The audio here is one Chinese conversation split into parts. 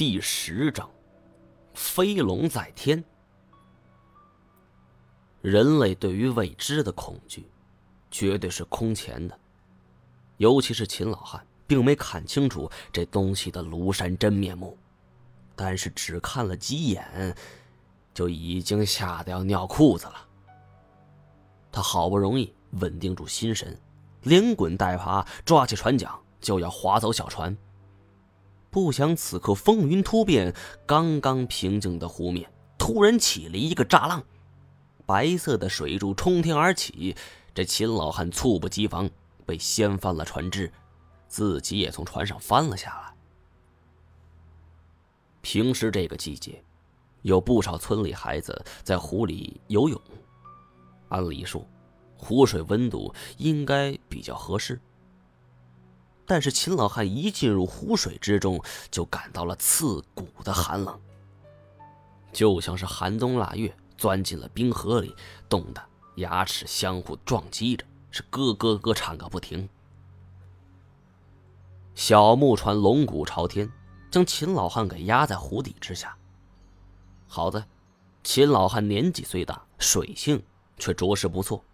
第十章，飞龙在天。人类对于未知的恐惧，绝对是空前的。尤其是秦老汉，并没看清楚这东西的庐山真面目，但是只看了几眼，就已经吓得要尿裤子了。他好不容易稳定住心神，连滚带爬抓起船桨，就要划走小船。不想此刻风云突变，刚刚平静的湖面突然起了一个炸浪，白色的水柱冲天而起。这秦老汉猝不及防，被掀翻了船只，自己也从船上翻了下来。平时这个季节，有不少村里孩子在湖里游泳，按理说，湖水温度应该比较合适。但是秦老汉一进入湖水之中，就感到了刺骨的寒冷，就像是寒冬腊月钻进了冰河里，冻得牙齿相互撞击着，是咯咯咯颤个不停。小木船龙骨朝天，将秦老汉给压在湖底之下。好在，秦老汉年纪虽大，水性却着实不错，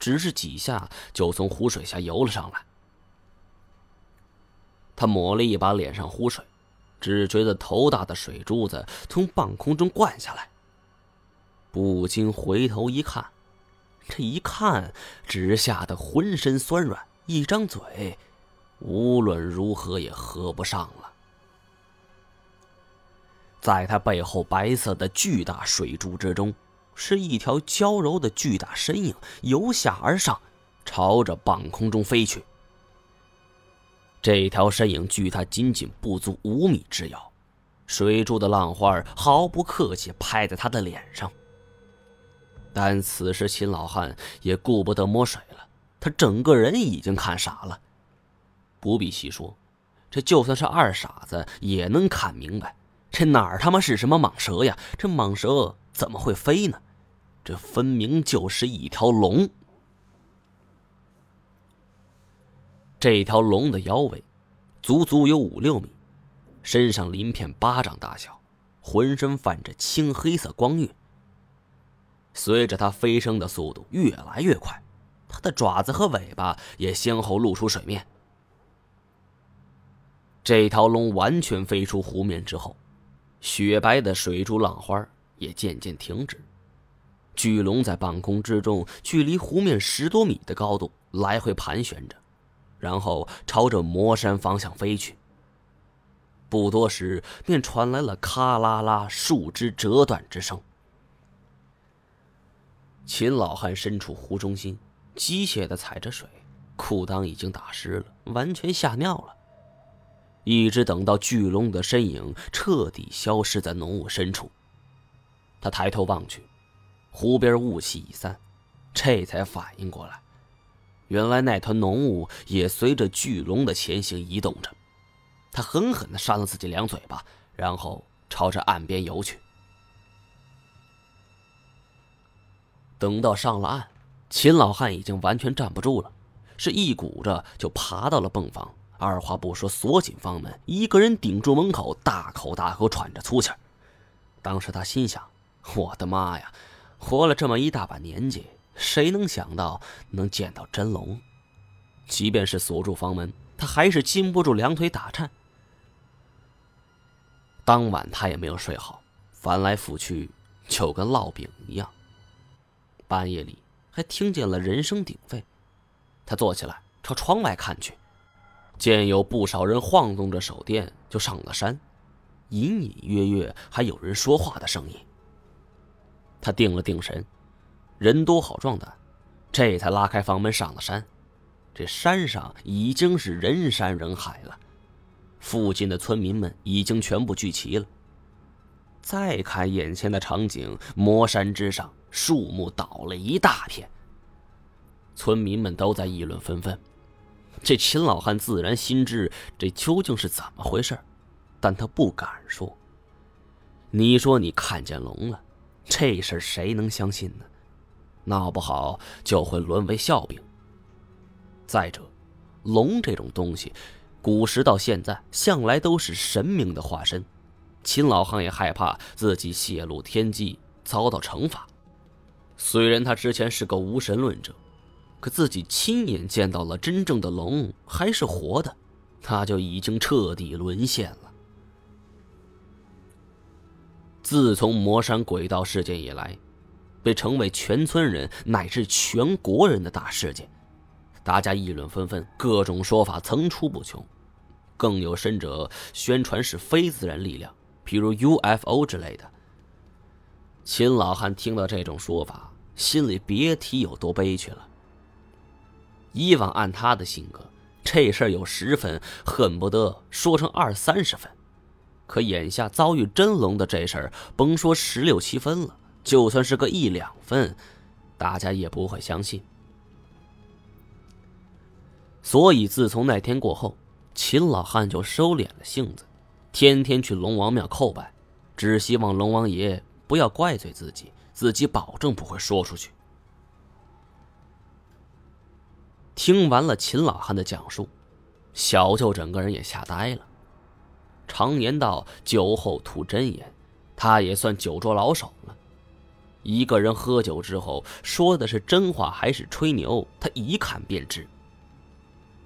只是几下就从湖水下游了上来。他抹了一把脸上湖水，只觉得头大的水珠子从半空中灌下来，不禁回头一看，这一看只吓得浑身酸软，一张嘴无论如何也合不上了。在他背后白色的巨大水柱之中，是一条娇柔的巨大身影由下而上，朝着半空中飞去。这条身影距他仅仅不足五米之遥，水柱的浪花毫不客气拍在他的脸上。但此时秦老汉也顾不得摸水了，他整个人已经看傻了。不必细说，这就算是二傻子也能看明白，这哪儿他妈是什么蟒蛇呀？这蟒蛇怎么会飞呢？这分明就是一条龙。这条龙的腰围，足足有五六米，身上鳞片巴掌大小，浑身泛着青黑色光晕。随着它飞升的速度越来越快，它的爪子和尾巴也先后露出水面。这条龙完全飞出湖面之后，雪白的水珠浪花也渐渐停止。巨龙在半空之中，距离湖面十多米的高度来回盘旋着。然后朝着魔山方向飞去。不多时，便传来了咔啦啦树枝折断之声。秦老汉身处湖中心，机械的踩着水，裤裆已经打湿了，完全吓尿了。一直等到巨龙的身影彻底消失在浓雾深处，他抬头望去，湖边雾气已散，这才反应过来。原来那团浓雾也随着巨龙的前行移动着，他狠狠地扇了自己两嘴巴，然后朝着岸边游去。等到上了岸，秦老汉已经完全站不住了，是一鼓着就爬到了泵房，二话不说锁紧房门，一个人顶住门口，大口大口喘着粗气当时他心想：“我的妈呀，活了这么一大把年纪！”谁能想到能见到真龙？即便是锁住房门，他还是禁不住两腿打颤。当晚他也没有睡好，翻来覆去就跟烙饼一样。半夜里还听见了人声鼎沸，他坐起来朝窗外看去，见有不少人晃动着手电就上了山，隐隐约约还有人说话的声音。他定了定神。人多好壮胆，这才拉开房门上了山。这山上已经是人山人海了，附近的村民们已经全部聚齐了。再看眼前的场景，魔山之上树木倒了一大片，村民们都在议论纷纷。这秦老汉自然心知这究竟是怎么回事，但他不敢说。你说你看见龙了，这事谁能相信呢？闹不好就会沦为笑柄。再者，龙这种东西，古时到现在向来都是神明的化身，秦老汉也害怕自己泄露天机遭到惩罚。虽然他之前是个无神论者，可自己亲眼见到了真正的龙还是活的，他就已经彻底沦陷了。自从魔山鬼道事件以来，被成为全村人乃至全国人的大事件，大家议论纷纷，各种说法层出不穷，更有甚者宣传是非自然力量，譬如 UFO 之类的。秦老汉听到这种说法，心里别提有多悲屈了。以往按他的性格，这事儿有十分，恨不得说成二三十分。可眼下遭遇真龙的这事儿，甭说十六七分了，就算是个一两分，大家也不会相信。所以自从那天过后，秦老汉就收敛了性子，天天去龙王庙叩拜，只希望龙王爷不要怪罪自己，自己保证不会说出去。听完了秦老汉的讲述，小舅整个人也吓呆了。常言道：“酒后吐真言。”他也算酒桌老手了。一个人喝酒之后说的是真话还是吹牛，他一看便知。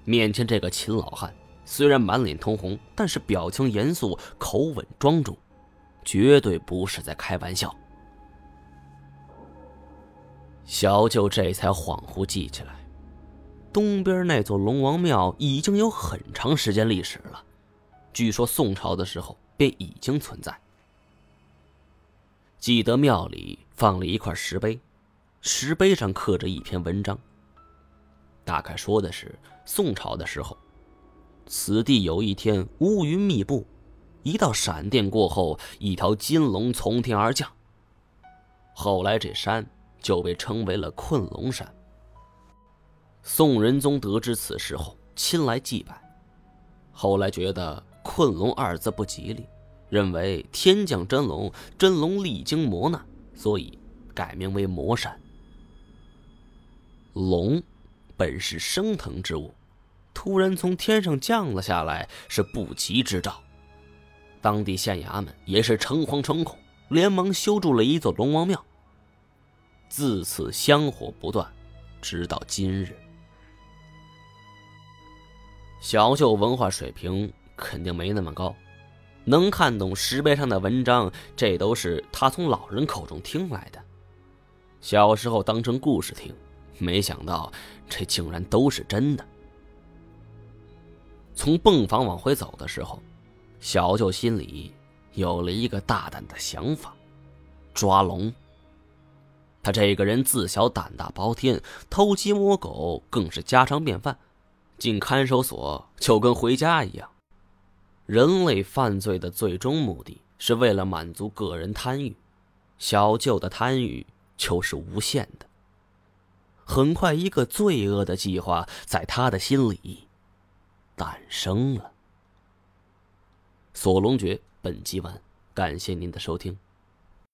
面前这个秦老汉虽然满脸通红，但是表情严肃，口吻庄重，绝对不是在开玩笑。小舅这才恍惚记起来，东边那座龙王庙已经有很长时间历史了。据说宋朝的时候便已经存在。记得庙里放了一块石碑，石碑上刻着一篇文章。大概说的是宋朝的时候，此地有一天乌云密布，一道闪电过后，一条金龙从天而降。后来这山就被称为了困龙山。宋仁宗得知此事后，亲来祭拜，后来觉得。困龙二字不吉利，认为天降真龙，真龙历经磨难，所以改名为魔山。龙本是升腾之物，突然从天上降了下来，是不吉之兆。当地县衙门也是诚惶诚恐，连忙修筑了一座龙王庙。自此香火不断，直到今日。小舅文化水平。肯定没那么高，能看懂石碑上的文章，这都是他从老人口中听来的。小时候当成故事听，没想到这竟然都是真的。从泵房往回走的时候，小舅心里有了一个大胆的想法：抓龙。他这个人自小胆大包天，偷鸡摸狗更是家常便饭，进看守所就跟回家一样。人类犯罪的最终目的是为了满足个人贪欲，小舅的贪欲就是无限的。很快，一个罪恶的计划在他的心里诞生了。锁龙诀本集完，感谢您的收听。